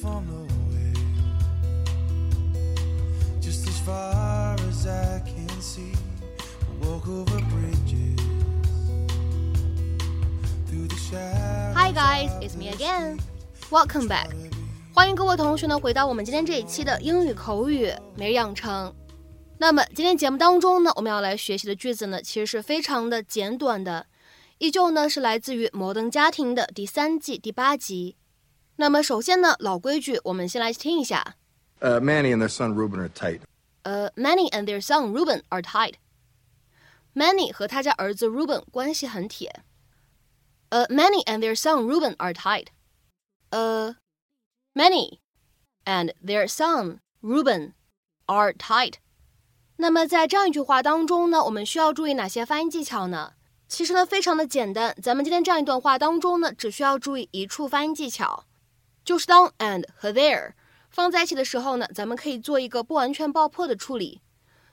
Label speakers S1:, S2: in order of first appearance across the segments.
S1: For nowhere. Just as far as I can see. Walk over bridges. Through the shadows.
S2: Hi guys, it's me again. Welcome back. 欢迎各位同学呢回到我们今天这一期的英语口语每日养成。那么今天节目当中呢，我们要来学习的句子呢，其实是非常的简短的，依旧呢是来自于《摩登家庭》的第三季第八集。那么首先呢，老规矩，我们先来听一下。
S3: Uh, Manny and their son Ruben are tight.
S2: 呃，Manny and their son Ruben are tight. Manny 和他家儿子 Ruben 关系很铁。呃，Manny and their son Ruben are tight. 呃，Manny and their son Ruben are tight. 那么在这样一句话当中呢，我们需要注意哪些发音技巧呢？其实呢，非常的简单。咱们今天这样一段话当中呢，只需要注意一处发音技巧， 就是当 and 和 there 放在一起的时候呢，咱们可以做一个不完全爆破的处理。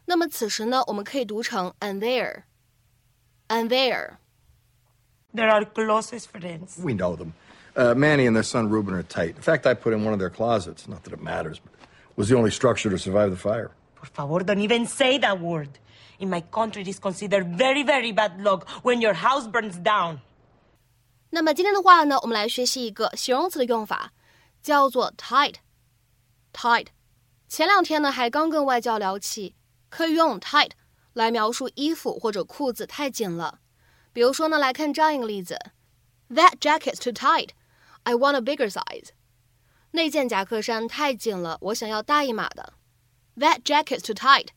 S2: 那么此时呢，我们可以读成 and there，and there。
S4: They're our closest friends.
S3: We know them. Uh, Manny and their son Ruben are tight. In fact, I put in one of their closets. Not that it matters, but it was the only structure to survive the fire.
S4: Por favor, don't even say that word. In my country, it is considered very, very bad luck when your house burns down.
S2: 那么今天的话呢，我们来学习一个形容词的用法， 叫做 tight。tight。前两天呢还刚跟外教聊起，可以用 tight 来描述衣服或者裤子太紧了。比如说呢，来看这样一个例子：That jacket's too tight. I want a bigger size. 那件夹克衫太紧了，我想要大一码的。That jacket's too tight.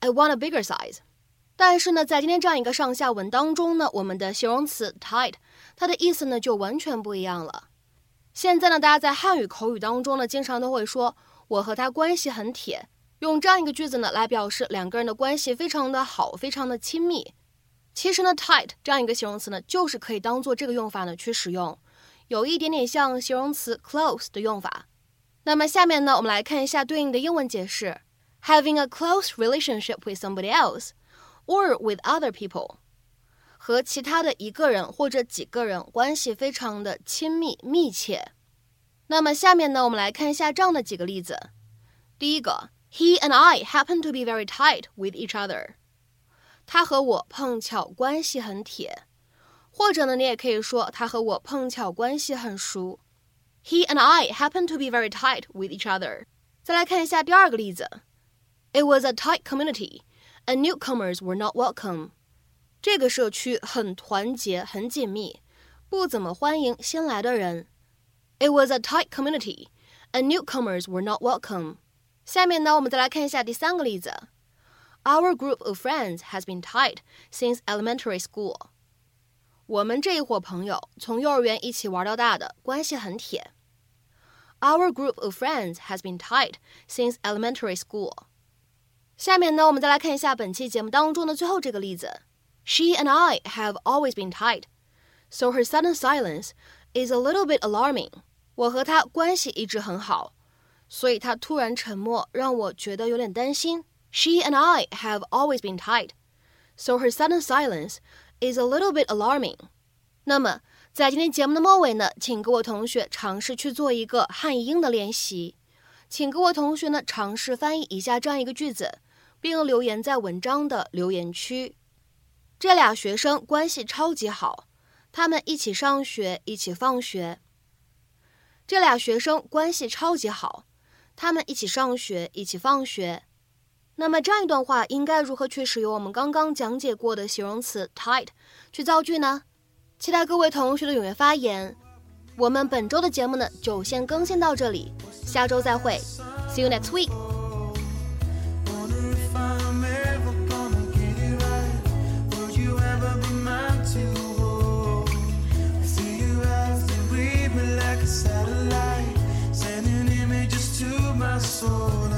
S2: I want a bigger size. 但是呢，在今天这样一个上下文当中呢，我们的形容词 tight 它的意思呢就完全不一样了。现在呢，大家在汉语口语当中呢，经常都会说我和他关系很铁，用这样一个句子呢来表示两个人的关系非常的好，非常的亲密。其实呢，tight 这样一个形容词呢，就是可以当做这个用法呢去使用，有一点点像形容词 close 的用法。那么下面呢，我们来看一下对应的英文解释：having a close relationship with somebody else or with other people。和其他的一个人或者几个人关系非常的亲密密切。那么下面呢，我们来看一下这样的几个例子。第一个，He and I happen to be very tight with each other。他和我碰巧关系很铁，或者呢，你也可以说他和我碰巧关系很熟。He and I happen to be very tight with each other。再来看一下第二个例子，It was a tight community, and newcomers were not welcome。这个社区很团结，很紧密，不怎么欢迎新来的人。It was a tight community, and newcomers were not welcome. 下面呢，我们再来看一下第三个例子。Our group of friends has been tight since elementary school. 我们这一伙朋友从幼儿园一起玩到大的，关系很铁。Our group of friends has been tight since elementary school. 下面呢，我们再来看一下本期节目当中的最后这个例子。 She and I have always been tight, so her sudden silence is a little bit alarming. 我和她关系一直很好，所以她突然沉默让我觉得有点担心。She and I have always been tight, so her sudden silence is a little bit alarming. 那么，在今天节目的末尾呢，请各位同学尝试去做一个汉译英的练习，请各位同学呢尝试翻译以下这样一个句子，并留言在文章的留言区。这俩学生关系超级好，他们一起上学，一起放学。这俩学生关系超级好，他们一起上学，一起放学。那么这样一段话应该如何去使用我们刚刚讲解过的形容词 tight 去造句呢？期待各位同学的踊跃发言。我们本周的节目呢就先更新到这里，下周再会，See you next week。
S1: Soul. And it's right.